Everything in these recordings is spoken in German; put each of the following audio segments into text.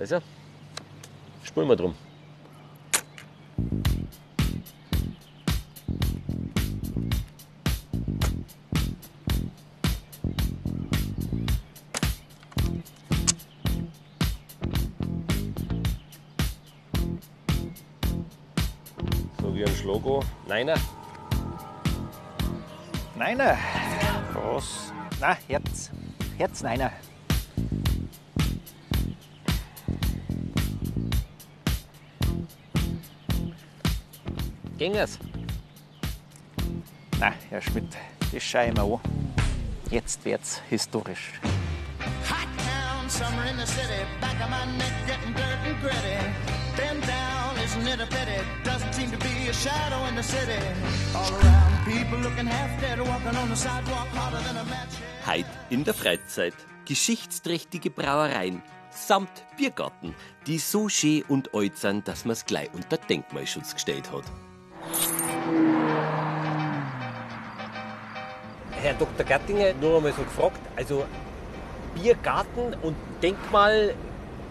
Also, spulen wir drum. So wie ein Schlogo. Neiner. Neiner. Was? Na, Herz. Herz, neiner. Ging es? Na, Herr Schmidt, das schaue ich mir an. Jetzt wird's historisch. Hot town, summer in the city. Back of my neck getting dirt and gritty. Been down, isn't it a pity? Doesn't seem to be a shadow in the city. All around, people looking half dead, walking on the sidewalk harder than a match. Heit in der Freizeit. Geschichtsträchtige Brauereien samt Biergarten, die so schön und alt sind, dass man's gleich unter Denkmalschutz gestellt hat. Herr Dr. Gattinger, nur einmal so gefragt, also Biergarten und Denkmal,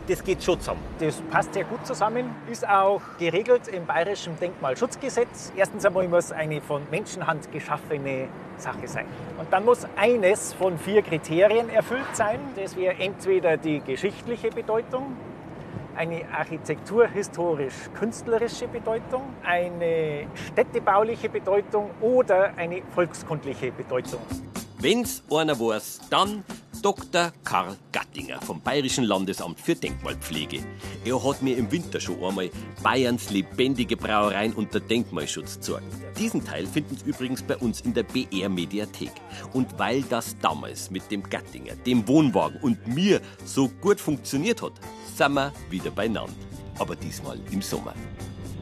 das geht schon zusammen. Das passt sehr gut zusammen, ist auch geregelt im Bayerischen Denkmalschutzgesetz. Erstens einmal muss eine von Menschenhand geschaffene Sache sein. Und dann muss eines von vier Kriterien erfüllt sein. Das wäre entweder die geschichtliche Bedeutung, eine architekturhistorisch-künstlerische Bedeutung, eine städtebauliche Bedeutung oder eine volkskundliche Bedeutung. Wenn's einer weiß, dann Dr. Karl Gattinger vom Bayerischen Landesamt für Denkmalpflege. Er hat mir im Winter schon einmal Bayerns lebendige Brauereien unter Denkmalschutz gezeigt. Diesen Teil finden Sie übrigens bei uns in der BR Mediathek. Und weil das damals mit dem Gattinger, dem Wohnwagen und mir so gut funktioniert hat, sind wir wieder beieinander. Aber diesmal im Sommer.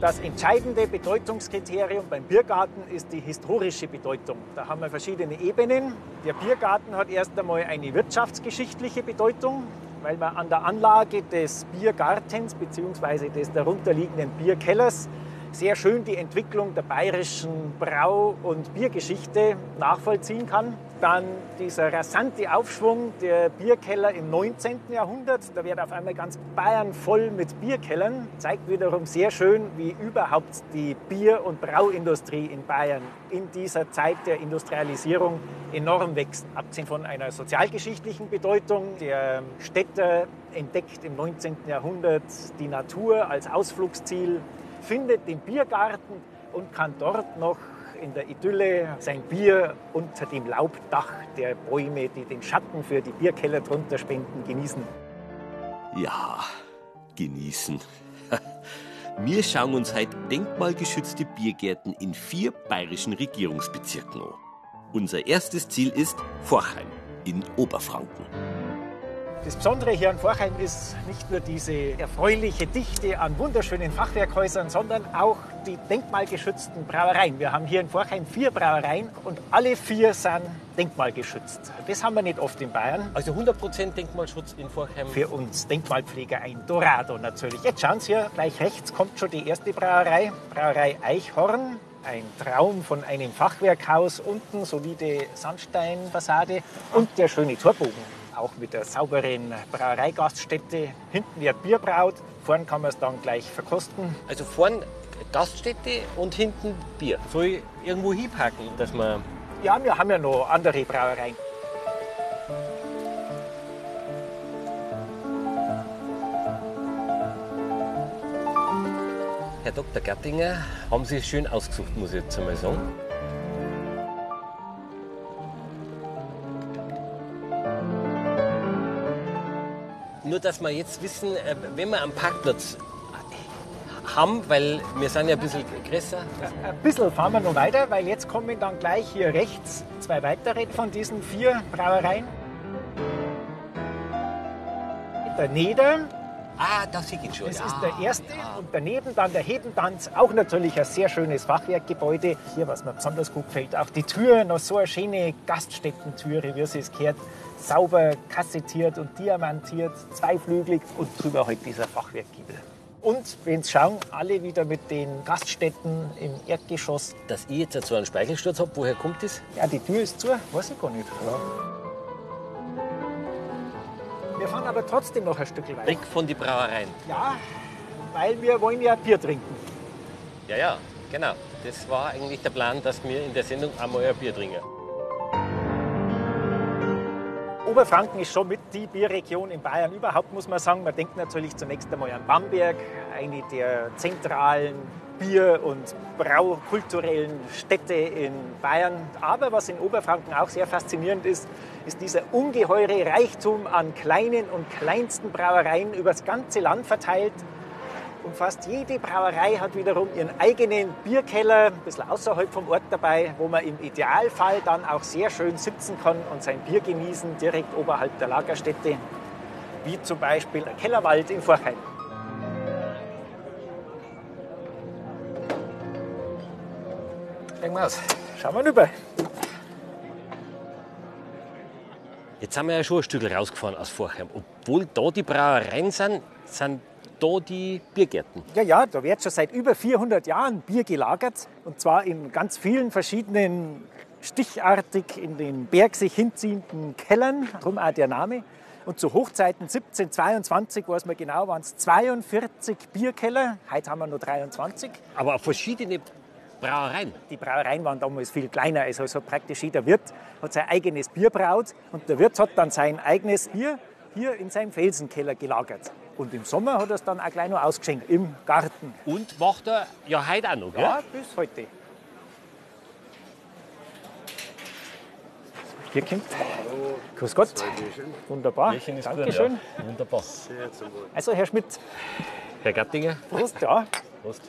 Das entscheidende Bedeutungskriterium beim Biergarten ist die historische Bedeutung. Da haben wir verschiedene Ebenen. Der Biergarten hat erst einmal eine wirtschaftsgeschichtliche Bedeutung, weil man an der Anlage des Biergartens bzw. des darunterliegenden Bierkellers sehr schön die Entwicklung der bayerischen Brau- und Biergeschichte nachvollziehen kann. Dann dieser rasante Aufschwung der Bierkeller im 19. Jahrhundert. Da wird auf einmal ganz Bayern voll mit Bierkellern. Zeigt wiederum sehr schön, wie überhaupt die Bier- und Brauindustrie in Bayern in dieser Zeit der Industrialisierung enorm wächst. Abgesehen von einer sozialgeschichtlichen Bedeutung. Der Städter entdeckt im 19. Jahrhundert die Natur als Ausflugsziel findet den Biergarten und kann dort noch in der Idylle sein Bier unter dem Laubdach der Bäume, die den Schatten für die Bierkeller drunter spenden, genießen. Ja, genießen. Wir schauen uns heute denkmalgeschützte Biergärten in vier bayerischen Regierungsbezirken an. Unser erstes Ziel ist Forchheim in Oberfranken. Das Besondere hier an Forchheim ist nicht nur diese erfreuliche Dichte an wunderschönen Fachwerkhäusern, sondern auch die denkmalgeschützten Brauereien. Wir haben hier in Forchheim vier Brauereien und alle vier sind denkmalgeschützt. Das haben wir nicht oft in Bayern. Also 100% Denkmalschutz in Forchheim. Für uns Denkmalpfleger ein Dorado natürlich. Jetzt schauen Sie hier, gleich rechts kommt schon die erste Brauerei, Brauerei Eichhorn. Ein Traum von einem Fachwerkhaus unten sowie die Sandsteinfassade und der schöne Torbogen auch mit der sauberen Brauereigaststätte. Hinten wird Bier braut, vorn kann man es dann gleich verkosten. Also vorn Gaststätte und hinten Bier. Soll ich irgendwo hinpacken, dass man. Ja, wir haben ja noch andere Brauereien. Herr Dr. Gattinger, haben Sie es schön ausgesucht, muss ich jetzt einmal sagen. Nur, dass wir jetzt wissen, äh, wenn wir am Parkplatz haben, weil wir sind ja ein bisschen größer. Ein bisschen fahren wir noch weiter, weil jetzt kommen dann gleich hier rechts zwei weitere von diesen vier Brauereien. Der Neder, Ah, da sehe ich schon. das ist der erste. ja. Und daneben dann der Hebentanz, auch natürlich ein sehr schönes Fachwerkgebäude. Hier, was mir besonders gut gefällt, auch die Tür, noch so eine schöne Gaststättentüre, wie sie es gehört. Sauber kassettiert und diamantiert, zweiflügelig und drüber halt dieser Fachwerkgiebel. Und wenn Sie schauen, alle wieder mit den Gaststätten im Erdgeschoss. Dass ich jetzt so einen Speichelsturz habe, woher kommt das? Ja, die Tür ist zu, weiß ich gar nicht. Wir Wir fahren aber trotzdem noch ein Stück weiter. Weg von die Brauereien. Ja, weil wir wollen ja Bier trinken. Ja, ja, genau. Das war eigentlich der Plan, dass wir in der Sendung einmal ein Bier trinken. Oberfranken ist schon mit die Bierregion in Bayern überhaupt, muss man sagen. Man denkt natürlich zunächst einmal an Bamberg, eine der zentralen Bier- und Braukulturellen Städte in Bayern. Aber was in Oberfranken auch sehr faszinierend ist, ist dieser ungeheure Reichtum an kleinen und kleinsten Brauereien übers ganze Land verteilt. Und fast jede Brauerei hat wiederum ihren eigenen Bierkeller, ein bisschen außerhalb vom Ort dabei, wo man im Idealfall dann auch sehr schön sitzen kann und sein Bier genießen, direkt oberhalb der Lagerstätte, wie zum Beispiel der Kellerwald in Vorheim. Irgendwas. Schauen wir rüber. Jetzt sind wir ja schon ein Stück rausgefahren aus Vorheim. Obwohl da die Brauereien sind, sind da die Biergärten. Ja, ja, da wird schon seit über 400 Jahren Bier gelagert. Und zwar in ganz vielen verschiedenen, stichartig in den Berg sich hinziehenden Kellern. Darum auch der Name. Und zu Hochzeiten 1722, weiß man genau, waren es 42 Bierkeller. Heute haben wir nur 23. Aber auch verschiedene Brauereien. Die Brauereien waren damals viel kleiner. Also hat praktisch jeder Wirt hat sein eigenes Bier braut. Und der Wirt hat dann sein eigenes Bier hier in seinem Felsenkeller gelagert. Und im Sommer hat er es dann auch gleich noch ausgeschenkt, im Garten. Und macht er ja heute auch noch, gell? Ja, bis heute. Hier kommt. Grüß Gott. Wunderbar. Dankeschön. gut, ja. Wunderbar. Also, Herr Schmidt, Herr Gattinger, Prost, ja. Prost.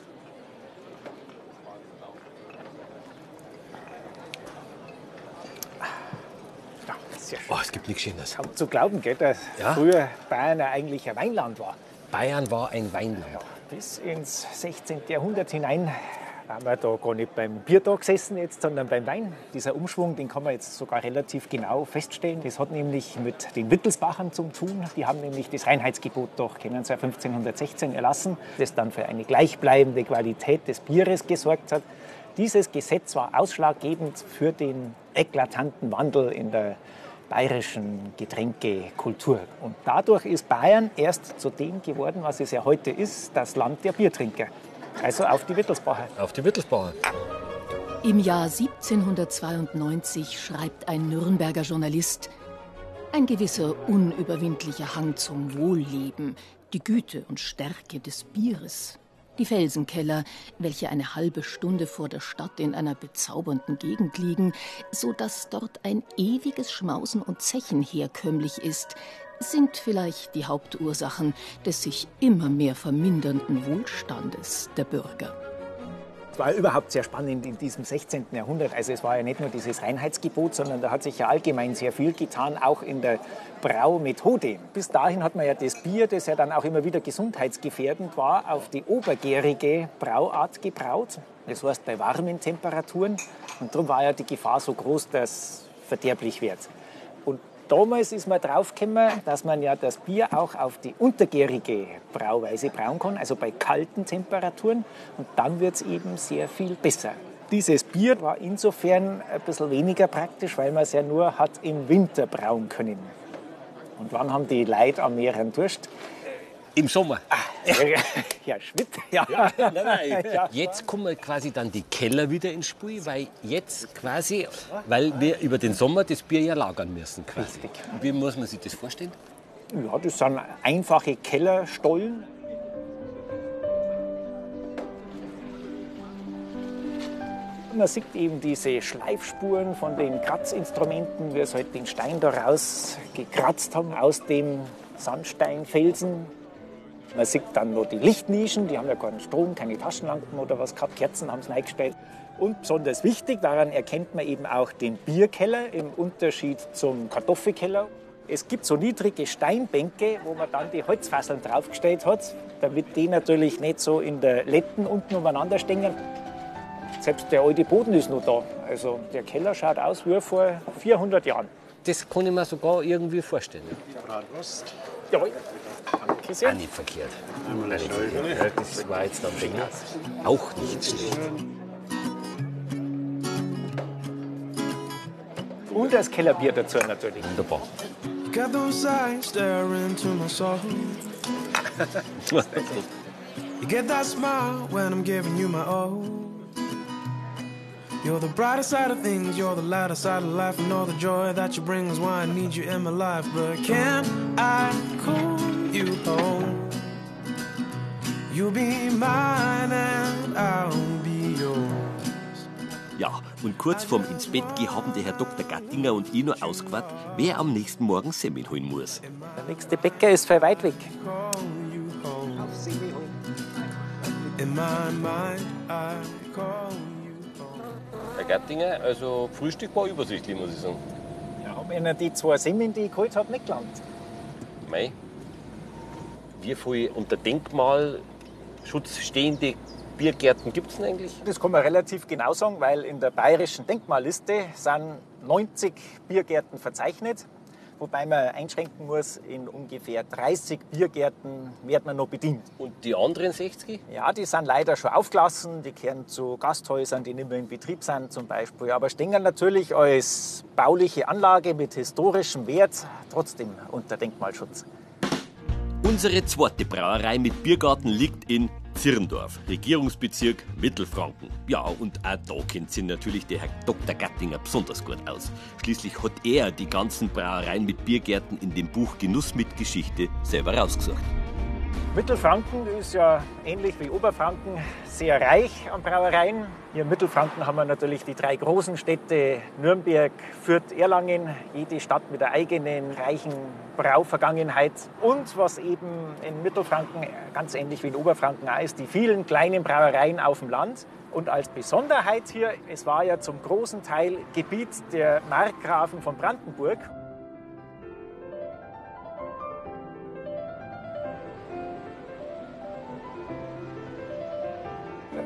Ja schön. Oh, es gibt nichts Schönes. Kaum zu glauben, gell, dass Ja. früher Bayern ja eigentlich ein Weinland war. Bayern war ein Weinland. Bis ins 16. Jahrhundert hinein waren wir da gar nicht beim Biertag gesessen jetzt, sondern beim Wein. Dieser Umschwung, den kann man jetzt sogar relativ genau feststellen. Das hat nämlich mit den Wittelsbachern zu tun. Die haben nämlich das Reinheitsgebot doch, kennen Sie, 1516 erlassen, das dann für eine gleichbleibende Qualität des Bieres gesorgt hat. Dieses Gesetz war ausschlaggebend für den eklatanten Wandel in der bayerischen Getränkekultur. Und dadurch ist Bayern erst zu dem geworden, was es ja heute ist, das Land der Biertrinker. Also auf die Wittelsbacher. Auf die Wittelsbacher. Im Jahr 1792 schreibt ein Nürnberger Journalist, ein gewisser unüberwindlicher Hang zum Wohlleben, die Güte und Stärke des Bieres, die Felsenkeller, welche eine halbe Stunde vor der Stadt in einer bezaubernden Gegend liegen, so dass dort ein ewiges Schmausen und Zechen herkömmlich ist, sind vielleicht die Hauptursachen des sich immer mehr vermindernden Wohlstandes der Bürger. War überhaupt sehr spannend in diesem 16. Jahrhundert. Also es war ja nicht nur dieses Reinheitsgebot, sondern da hat sich ja allgemein sehr viel getan, auch in der Braumethode. Bis dahin hat man ja das Bier, das ja dann auch immer wieder gesundheitsgefährdend war, auf die obergärige Brauart gebraut. Das heißt bei warmen Temperaturen. Und darum war ja die Gefahr so groß, dass es verderblich wird. Damals ist man draufgekommen, dass man ja das Bier auch auf die untergärige Brauweise brauen kann, also bei kalten Temperaturen. Und dann wird es eben sehr viel besser. Dieses Bier war insofern ein bisschen weniger praktisch, weil man es ja nur hat im Winter brauen können. Und wann haben die Leute am Meer Durst? Im Sommer. Ja, Schmidt. Ja. Nein, nein. Ja. Jetzt kommen quasi dann die Keller wieder ins Spiel, weil jetzt quasi, weil wir über den Sommer das Bier ja lagern müssen quasi. Richtig. Wie muss man sich das vorstellen? Ja, das sind einfache Kellerstollen. Man sieht eben diese Schleifspuren von den Kratzinstrumenten, wie es halt den Stein da raus gekratzt haben aus dem Sandsteinfelsen. Man sieht dann noch die Lichtnischen, die haben ja keinen Strom, keine Taschenlampen oder was gehabt, Kerzen haben sie reingestellt. Und besonders wichtig, daran erkennt man eben auch den Bierkeller im Unterschied zum Kartoffelkeller. Es gibt so niedrige Steinbänke, wo man dann die Holzfasseln draufgestellt hat, damit die natürlich nicht so in der Letten unten umeinander stehen. Selbst der alte Boden ist noch da. Also der Keller schaut aus wie vor 400 Jahren. Das kann ich mir sogar irgendwie vorstellen. Jawohl. Sehr. Auch nicht verkehrt. Auch nicht verkehrt. Das war jetzt am Finger. Auch nicht schlecht. Und das Kellerbier dazu natürlich. Wunderbar. Got those eyes staring into my soul. you get that smile when I'm giving you my all. You're the brighter side of things, you're the lighter side of life, and all the joy that you bring is why I need you in my life. But can I call you home? You'll be mine and I'll be yours. Ja, und kurz vorm ins Bett gehen haben der Herr Dr. Gattinger und ich noch ausgewartet, wer am nächsten Morgen Semmeln holen muss. Der nächste Bäcker ist voll weit weg. Call you home. In my mind, I call you home. Herr Gattinger, also Frühstück war übersichtlich, muss ich sagen. Ja, haben Ihnen die zwei Semmeln, die ich geholt habe, nicht gelangt. Mei, wie viele unter Denkmalschutz stehende Biergärten gibt es denn eigentlich? Das kann man relativ genau sagen, weil in der bayerischen Denkmalliste sind 90 Biergärten verzeichnet, wobei man einschränken muss, in ungefähr 30 Biergärten wird man noch bedient. Und die anderen 60? Ja, die sind leider schon aufgelassen, die gehören zu Gasthäusern, die nicht mehr in Betrieb sind zum Beispiel, aber stehen natürlich als bauliche Anlage mit historischem Wert trotzdem unter Denkmalschutz. Unsere zweite Brauerei mit Biergarten liegt in Zirndorf, Regierungsbezirk Mittelfranken. Ja, und auch da kennt sich natürlich der Herr Dr. Gattinger besonders gut aus. Schließlich hat er die ganzen Brauereien mit Biergärten in dem Buch Genuss mit Geschichte selber rausgesucht. Mittelfranken ist ja ähnlich wie Oberfranken sehr reich an Brauereien. Hier in Mittelfranken haben wir natürlich die drei großen Städte Nürnberg, Fürth, Erlangen. Jede Stadt mit einer eigenen reichen Brauvergangenheit. Und was eben in Mittelfranken ganz ähnlich wie in Oberfranken auch ist, die vielen kleinen Brauereien auf dem Land. Und als Besonderheit hier, es war ja zum großen Teil Gebiet der Markgrafen von Brandenburg.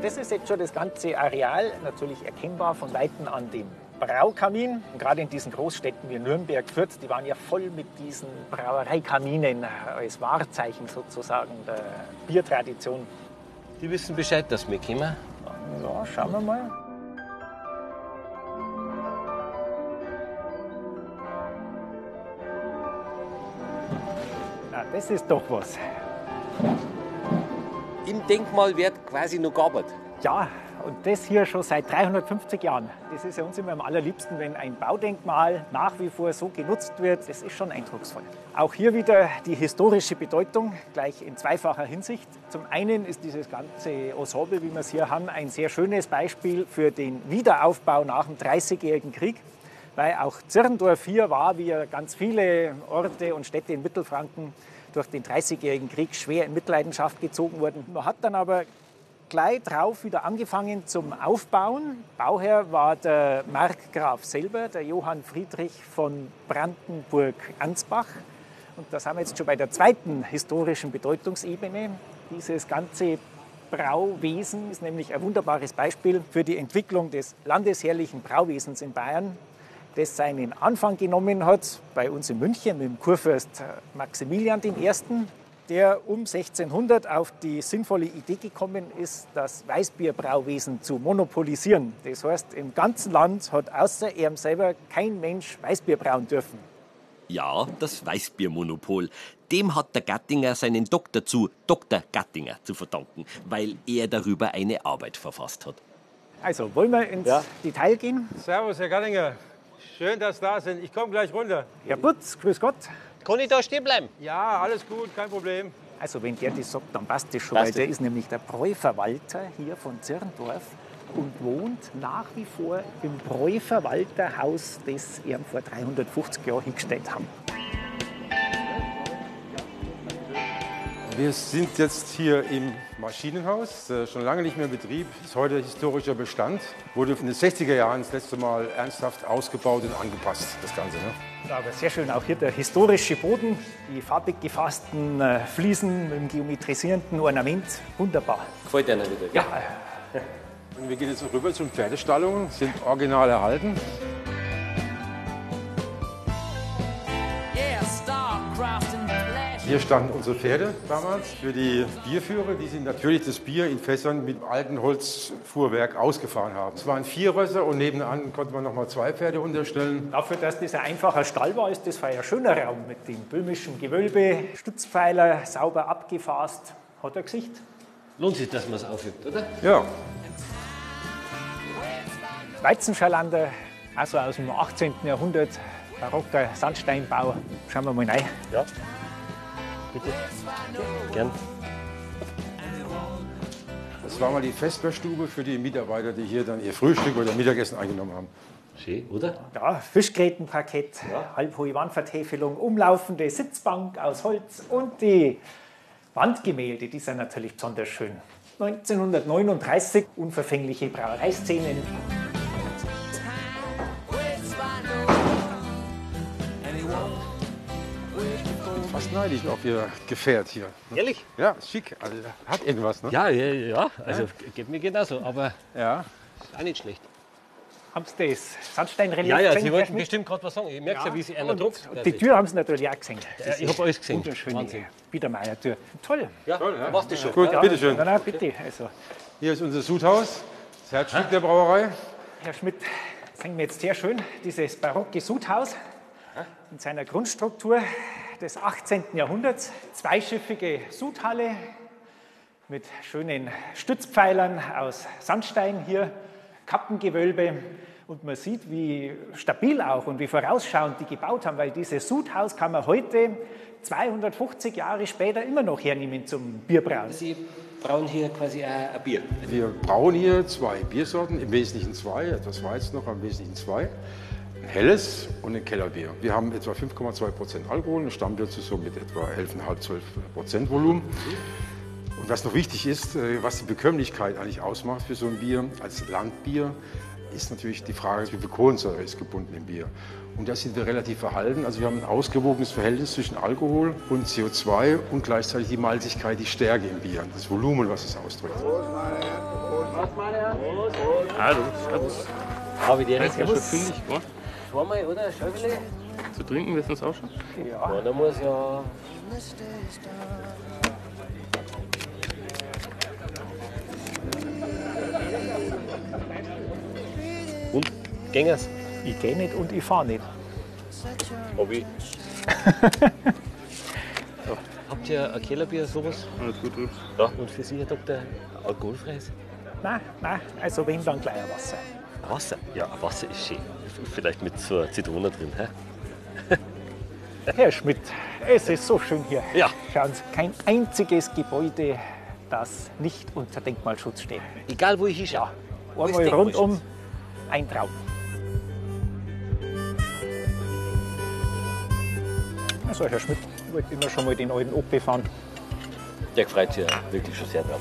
Das ist jetzt schon das ganze Areal, natürlich erkennbar von Weitem an dem Braukamin. Und gerade in diesen Großstädten wie Nürnberg, Fürth, die waren ja voll mit diesen Brauereikaminen als Wahrzeichen sozusagen der Biertradition. Die wissen Bescheid, dass wir kommen. Ja, schauen wir mal. Na, das ist doch was. Denkmal wird quasi noch gearbeitet. Ja, und das hier schon seit 350 Jahren. Das ist ja uns immer am allerliebsten, wenn ein Baudenkmal nach wie vor so genutzt wird. Das ist schon eindrucksvoll. Auch hier wieder die historische Bedeutung, gleich in zweifacher Hinsicht. Zum einen ist dieses ganze Ensemble, wie wir es hier haben, ein sehr schönes Beispiel für den Wiederaufbau nach dem Dreißigjährigen Krieg. Weil auch Zirndorf hier war, wie ganz viele Orte und Städte in Mittelfranken, durch den Dreißigjährigen Krieg schwer in Mitleidenschaft gezogen wurden. Man hat dann aber gleich drauf wieder angefangen zum Aufbauen. Bauherr war der Markgraf selber, der Johann Friedrich von Brandenburg-Ansbach. Und da sind wir jetzt schon bei der zweiten historischen Bedeutungsebene. Dieses ganze Brauwesen ist nämlich ein wunderbares Beispiel für die Entwicklung des landesherrlichen Brauwesens in Bayern, das seinen Anfang genommen hat bei uns in München mit dem Kurfürst Maximilian I., der um 1600 auf die sinnvolle Idee gekommen ist, das Weißbierbrauwesen zu monopolisieren. Das heißt, im ganzen Land hat außer er selber kein Mensch Weißbier brauen dürfen. Ja, das Weißbiermonopol. Dem hat der Gattinger seinen Doktor zu Dr. Gattinger zu verdanken, weil er darüber eine Arbeit verfasst hat. Also, wollen wir ins Detail gehen? Servus, Herr Gattinger. Schön, dass Sie da sind. Ich komme gleich runter. Herr Butz, grüß Gott. Kann ich da stehen bleiben? Ja, alles gut, kein Problem. Also, wenn der das sagt, dann passt das schon, Passt weil der ist nämlich der Bräuverwalter hier von Zirndorf und wohnt nach wie vor im Bräuverwalterhaus, das er vor 350 Jahren hingestellt haben. Wir sind jetzt hier im Maschinenhaus, äh, schon lange nicht mehr in Betrieb, ist heute historischer Bestand. Wurde in den 60er Jahren das letzte Mal ernsthaft ausgebaut und angepasst, das Ganze. Ne? Ja, aber sehr schön, auch hier der historische Boden, die farbig gefassten äh, Fliesen mit dem geometrisierenden Ornament, wunderbar. Gefällt dir wieder? Ja, Und wir gehen jetzt rüber zu den Pferdestallungen, sind original erhalten. Hier standen unsere Pferde damals für die Bierführer, die sind natürlich das Bier in Fässern mit altem Holzfuhrwerk ausgefahren haben. Es waren vier Rösser und nebenan konnte man noch mal zwei Pferde unterstellen. Dafür, dass das ein einfacher Stall war, ist das ein schöner Raum mit dem böhmischen Gewölbe, Stützpfeiler, sauber abgefasst. Hat ein Gesicht. Lohnt sich, dass man es aufhebt, oder? Ja, Weizenschalander, also aus dem 18. Jahrhundert, barocker Sandsteinbau. Schauen wir mal rein. Ja. Bitte. Gern. das war mal die Vesperstube für die Mitarbeiter, die hier dann ihr Frühstück oder Mittagessen eingenommen haben. Schön, oder? Ja, Fischgrätenparkett, halbhohe Wandvertäfelung, umlaufende Sitzbank aus Holz und die Wandgemälde, die sind natürlich besonders schön. 1939 unverfängliche Brauereiszenen. Fast neidisch auf ihr Gefährt hier. Ehrlich? Ja, schick. Also, hat irgendwas, ne? Ja, ja, ja. Also geht mir genauso, aber Ja. ist auch nicht schlecht. Haben Sie das Sandsteinrelief Ja, ja, Sie wollten bestimmt gerade was sagen. Ich merke ja, wie Sie einer Und tropft. Die Tür haben Sie natürlich auch gesehen. Ja, ich habe alles gesehen. Wunderschöne Wahnsinn. Biedermeier-Tür. Toll. Ja, ja. machst du schon. Gut, Ja, bitteschön. Na, na, bitte. Also, Hier ist unser Sudhaus, das Herzstück der Brauerei. Herr Schmidt, sehen wir jetzt sehr schön dieses barocke Sudhaus in seiner Grundstruktur des 18. Jahrhunderts. Zweischiffige Sudhalle mit schönen Stützpfeilern aus Sandstein hier, Kappengewölbe. Und man sieht, wie stabil auch und wie vorausschauend die gebaut haben, weil dieses Sudhaus kann man heute, 250 Jahre später, immer noch hernehmen zum Bierbrauen. Sie brauen hier quasi ein Bier. Wir brauen hier zwei Biersorten, im Wesentlichen zwei, etwas Weizen noch, aber im Wesentlichen zwei. Ein helles und ein Kellerbier. Wir haben etwa 5,2 Prozent Alkohol, ein Stammbier zu so mit etwa 11,5, 12 Prozent Volumen. Und was noch wichtig ist, äh, was die Bekömmlichkeit eigentlich ausmacht für so ein Bier als Landbier, ist natürlich die Frage, wie viel Kohlensäure ist gebunden im Bier. Und da sind wir relativ verhalten. Also wir haben ein ausgewogenes Verhältnis zwischen Alkohol und CO2 und gleichzeitig die Malzigkeit, die Stärke im Bier, das Volumen, was es ausdrückt. Hallo, servus. Habe ich die Ist ja schon fündig, gell? Zweimal, oder? Schäufele? Zu trinken wissen Sie auch schon? Ja, da muss ja. Und? Gängers? Ich gehe nicht und ich fahre nicht. So. Habt ihr ein Kellerbier, sowas? Alles gut, gut. Ja. Und für Sie, Herr Doktor, alkoholfreies? Nein, nein, also wenn dann gleich ein Wasser. Wasser? Ja, Wasser ist schön. Vielleicht mit so einer Zitrone drin. Hä? Herr Schmidt, es ist so schön hier. Ja. Schauen Sie, kein einziges Gebäude, das nicht unter Denkmalschutz steht. Egal, wo ich hinschaue. Ist Einmal rundum ein Traum. Also, Herr Schmidt, ich wollte immer schon mal den alten Opel fahren. Der freut sich ja wirklich schon sehr drauf.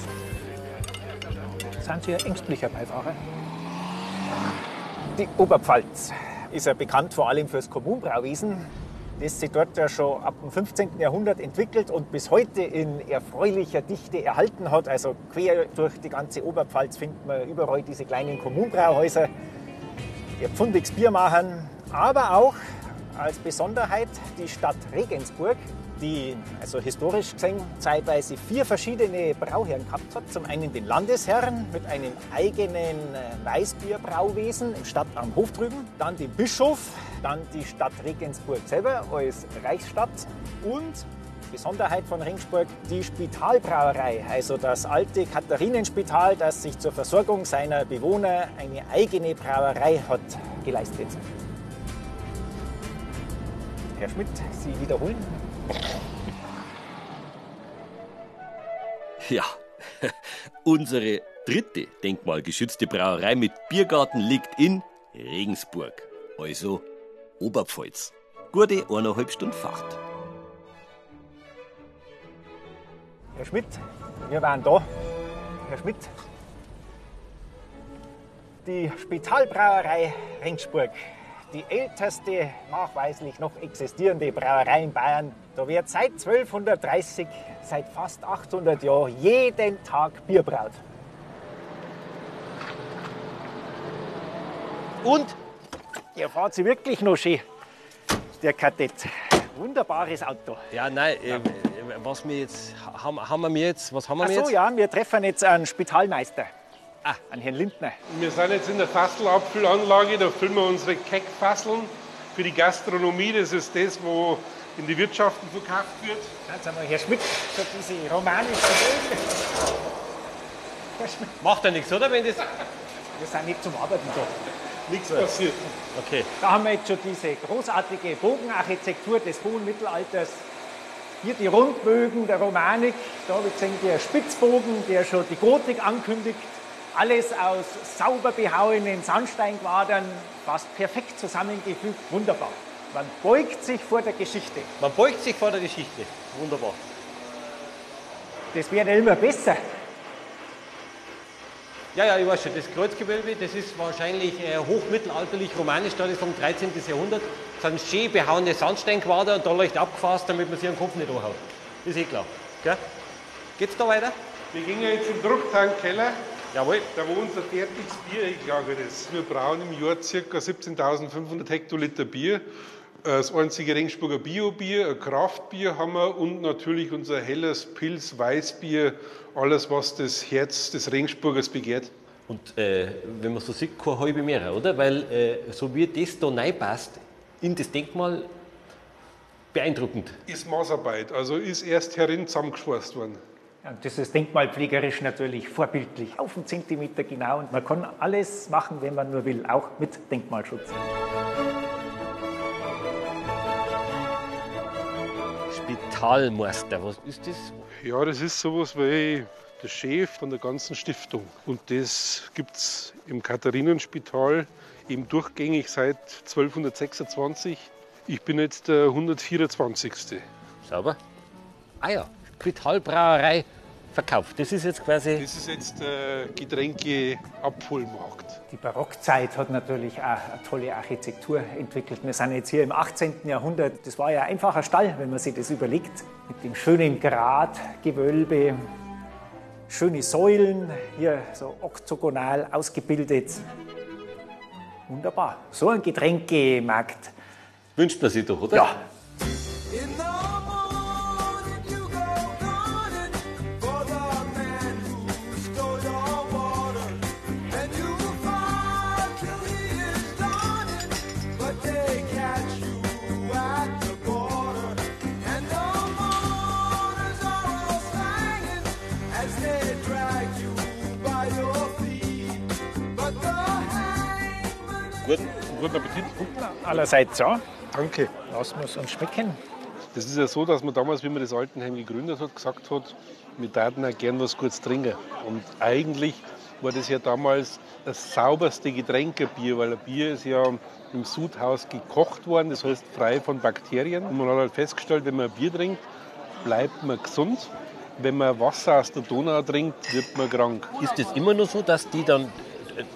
Sind Sie ein ängstlicher Beifahrer? Die Oberpfalz ist ja bekannt vor allem fürs Kommunbrauwesen, das sich dort ja schon ab dem 15. Jahrhundert entwickelt und bis heute in erfreulicher Dichte erhalten hat. Also quer durch die ganze Oberpfalz findet man überall diese kleinen Kommunbrauhäuser, die pfundiges Bier machen, aber auch als Besonderheit die Stadt Regensburg, die also historisch gesehen zeitweise vier verschiedene Brauherren gehabt hat. Zum einen den Landesherrn mit einem eigenen äh, Weißbierbrauwesen im Stadt am Hof drüben, dann den Bischof, dann die Stadt Regensburg selber als Reichsstadt und Besonderheit von Regensburg die Spitalbrauerei, also das alte Katharinenspital, das sich zur Versorgung seiner Bewohner eine eigene Brauerei hat geleistet. Herr Schmidt, Sie wiederholen? Ja, unsere dritte denkmalgeschützte Brauerei mit Biergarten liegt in Regensburg, also Oberpfalz. Gute eineinhalb Stunden Fahrt. Herr Schmidt, wir waren da. Herr Schmidt, die Spitalbrauerei Regensburg, die älteste nachweislich noch existierende Brauerei in Bayern. Da wird seit 1230, seit fast 800 Jahren, jeden Tag Bier braut. Und? Der fährt sie wirklich noch schön, der Kadett. Wunderbares Auto. Ja, nein, äh, was wir jetzt haben, haben wir jetzt, was haben wir Ach so, jetzt? ja, wir treffen jetzt einen Spitalmeister. Ah, einen Herrn Lindner. Wir sind jetzt in der Fasselabfüllanlage, da füllen wir unsere Keckfasseln für die Gastronomie. Das ist das, wo in die Wirtschaften verkauft wird. Schauen Sie mal, Herr Schmidt, so diese Schmidt, Macht ja nichts, oder? Wenn das. wir sind nicht zum Arbeiten da. Nichts passiert. Okay. Da haben wir jetzt schon diese großartige Bogenarchitektur des hohen Mittelalters. Hier die Rundbögen der Romanik. Da habe ich gesehen, der Spitzbogen, der schon die Gotik ankündigt. Alles aus sauber behauenen Sandsteinquadern, fast perfekt zusammengefügt. Wunderbar. Man beugt sich vor der Geschichte. Man beugt sich vor der Geschichte. Wunderbar. Das wird ja immer besser. Ja, ja, ich weiß schon. Das Kreuzgewölbe, das ist wahrscheinlich äh, hochmittelalterlich romanisch, da ist vom 13. Jahrhundert. Das sind schön behauene Sandsteinquader und da leicht abgefasst, damit man sich den Kopf nicht anhaut. Ist eh klar. Gell? Geht's da weiter? Wir gehen ja jetzt im Drucktankkeller, Jawohl. da wo unser fertiges Bier gelagert ist. Wir brauen im Jahr ca. 17.500 Hektoliter Bier. Das einzige Regensburger Biobier, ein Kraftbier haben wir und natürlich unser helles Pilz, Weißbier, alles was das Herz des Regensburgers begehrt. Und äh, wenn man so sieht, keine halbe mehr, oder? Weil äh, so wie das da reinpasst in das Denkmal, beeindruckend. Ist Maßarbeit, also ist erst herin zusammengeschweißt worden. Ja, und das ist denkmalpflegerisch natürlich vorbildlich. Auf einen Zentimeter genau. Und man kann alles machen, wenn man nur will, auch mit Denkmalschutz. Spitalmeister, was ist das? Ja, das ist sowas wie der Chef von der ganzen Stiftung. Und das gibt es im Katharinenspital eben durchgängig seit 1226. Ich bin jetzt der 124. Sauber. Ah ja, Spitalbrauerei verkauft. Das ist jetzt quasi. Das ist jetzt der Getränkeabholmarkt. Die Barockzeit hat natürlich auch eine tolle Architektur entwickelt. Wir sind jetzt hier im 18. Jahrhundert. Das war ja ein einfacher Stall, wenn man sich das überlegt. Mit dem schönen Gratgewölbe, schöne Säulen, hier so oktogonal ausgebildet. Wunderbar. So ein Getränkemarkt. Wünscht man sich doch, oder? Ja, Guten. Guten Appetit. allerseits ja. Danke. Lassen wir es uns schmecken. Das ist ja so, dass man damals, wie man das Altenheim gegründet hat, gesagt hat, wir taten auch gern was Gutes trinken. Und eigentlich war das ja damals das sauberste Getränkebier, weil ein Bier ist ja im Sudhaus gekocht worden, das heißt frei von Bakterien. Und man hat halt festgestellt, wenn man ein Bier trinkt, bleibt man gesund. Wenn man Wasser aus der Donau trinkt, wird man krank. Ist es immer nur so, dass die dann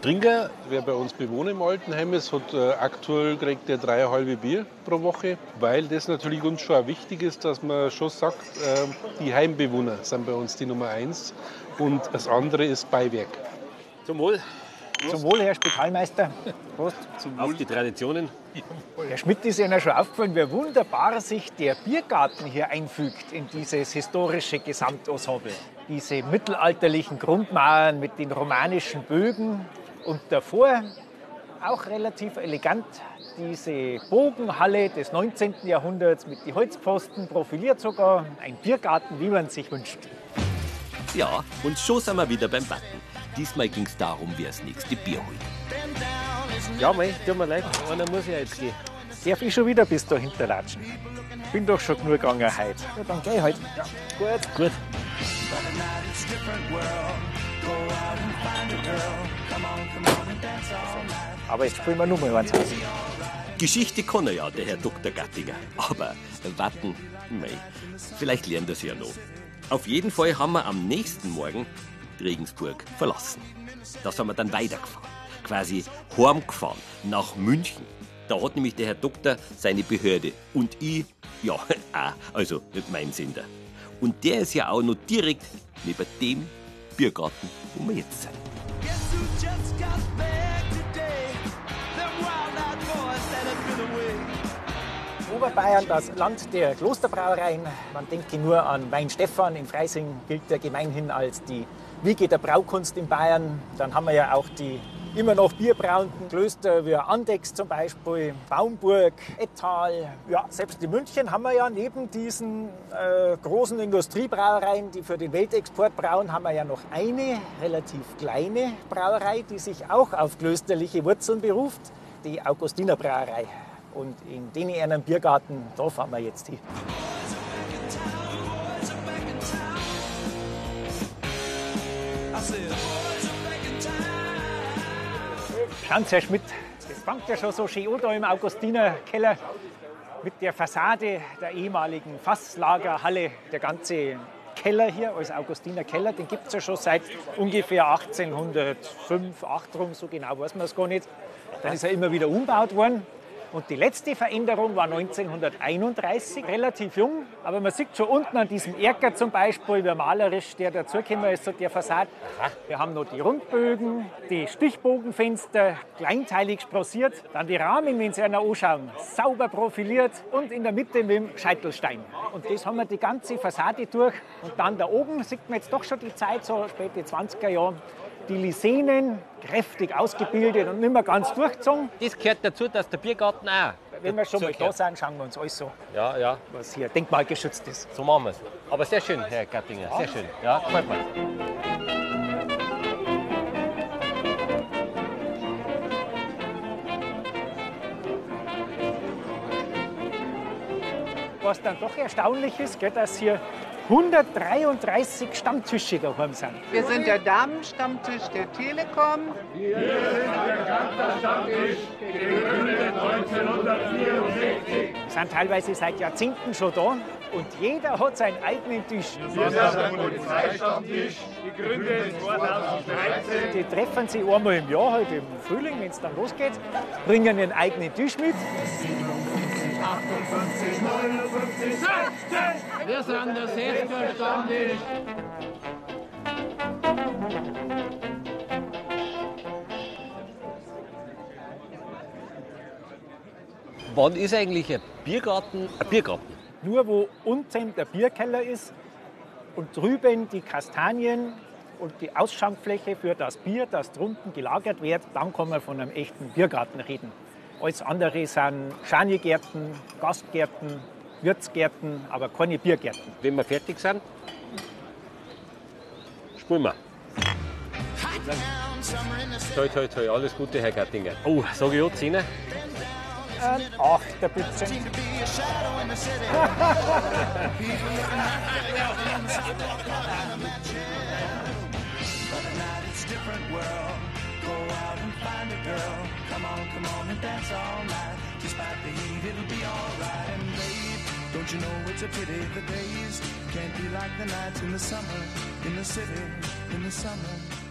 trinken? Wer bei uns Bewohner im Altenheim ist, hat äh, aktuell kriegt er drei halbe Bier pro Woche, weil das natürlich uns schon auch wichtig ist, dass man schon sagt, äh, die Heimbewohner sind bei uns die Nummer eins und das andere ist Beiwerk. Zum Wohl. Zum Wohl, Herr Spitalmeister. Prost. Auf die Traditionen. Herr Schmidt ist Ihnen schon aufgefallen, wie wunderbar sich der Biergarten hier einfügt in dieses historische Gesamtensemble. Diese mittelalterlichen Grundmauern mit den romanischen Bögen und davor auch relativ elegant diese Bogenhalle des 19. Jahrhunderts mit den Holzpfosten, profiliert sogar ein Biergarten, wie man sich wünscht. Ja, und schon sind wir wieder beim Backen. Diesmal ging es darum, wer das nächste Bier holt. Ja, mei, tut mir leid, einer muss ja jetzt gehen. Darf ich schon wieder bis da hinterlatschen? Bin doch schon genug gegangen heute. Ja, dann geh ich halt. Ja, gut. Gut. Aber jetzt spielen wir nur mal eins aus. Geschichte kann er ja, der Herr Dr. Gattinger. Aber warten, mei, vielleicht lernt er es ja noch. Auf jeden Fall haben wir am nächsten Morgen Regensburg verlassen. Da sind wir dann weitergefahren. Quasi heimgefahren nach München. Da hat nämlich der Herr Doktor seine Behörde. Und ich, ja, auch, also nicht mein Sender. Und der ist ja auch noch direkt neben dem Biergarten, wo wir jetzt sind. Oberbayern das Land der Klosterbrauereien. Man denke nur an Weinstefan in Freising, gilt ja gemeinhin als die Wiege der Braukunst in Bayern. Dann haben wir ja auch die immer noch bierbrauenden Klöster wie Andex zum Beispiel, Baumburg, Ettal. Ja, selbst in München haben wir ja neben diesen äh, großen Industriebrauereien, die für den Weltexport brauen, haben wir ja noch eine relativ kleine Brauerei, die sich auch auf klösterliche Wurzeln beruft, die Augustiner Brauerei. Und in den einen Biergarten, da fahren wir jetzt hin. Schauen Herr Schmidt, das fängt ja schon so schön an da im Augustinerkeller mit der Fassade der ehemaligen Fasslagerhalle. Der ganze Keller hier als Augustiner Keller, den gibt es ja schon seit ungefähr 1805, 8 rum, so genau weiß man es gar nicht. Dann ist er immer wieder umgebaut worden. Und die letzte Veränderung war 1931, relativ jung, aber man sieht schon unten an diesem Erker zum Beispiel, wie malerisch der dazugekommen ist, so der Fassade. Wir haben noch die Rundbögen, die Stichbogenfenster, kleinteilig sprossiert, dann die Rahmen, wenn Sie einer anschauen, sauber profiliert und in der Mitte mit dem Scheitelstein. Und das haben wir die ganze Fassade durch. Und dann da oben sieht man jetzt doch schon die Zeit, so späte 20er Jahre, die Lisenen kräftig ausgebildet und nicht mehr ganz durchgezogen. Das gehört dazu, dass der Biergarten auch. Wenn wir schon mal da sind, schauen wir uns alles so, Ja, ja, was hier denkmalgeschützt ist. so machen wir es. Aber sehr schön, Herr Gattinger, sehr schön. Ja, gefällt mir. Was dann doch erstaunlich ist, gell, dass hier 133 Stammtische daheim sind. Wir sind der Damenstammtisch der Telekom. Wir sind teilweise seit Jahrzehnten schon da und jeder hat seinen eigenen Tisch. Die treffen sich einmal im Jahr, halt im Frühling, wenn es dann losgeht, bringen ihren eigenen Tisch mit. Wir sind der 60er Stammtisch. Wann ist eigentlich ein Biergarten ein Biergarten? Nur wo unten der Bierkeller ist und drüben die Kastanien und die Ausschankfläche für das Bier, das drunten gelagert wird, dann kann man von einem echten Biergarten reden. Alles andere sind Schanigärten, Gastgärten, Wirtsgärten, aber keine Biergärten. Wenn wir fertig sind, spulen wir. Toi, toi, toi, alles Gute, Herr Gattinger. Oh, sage ich auch 10? Ein Achter bitte. Different world. Find a girl. Come on, come on and dance all night. Despite the heat, it'll be alright. And babe, don't you know it's a pity the days can't be like the nights in the summer, in the city, in the summer.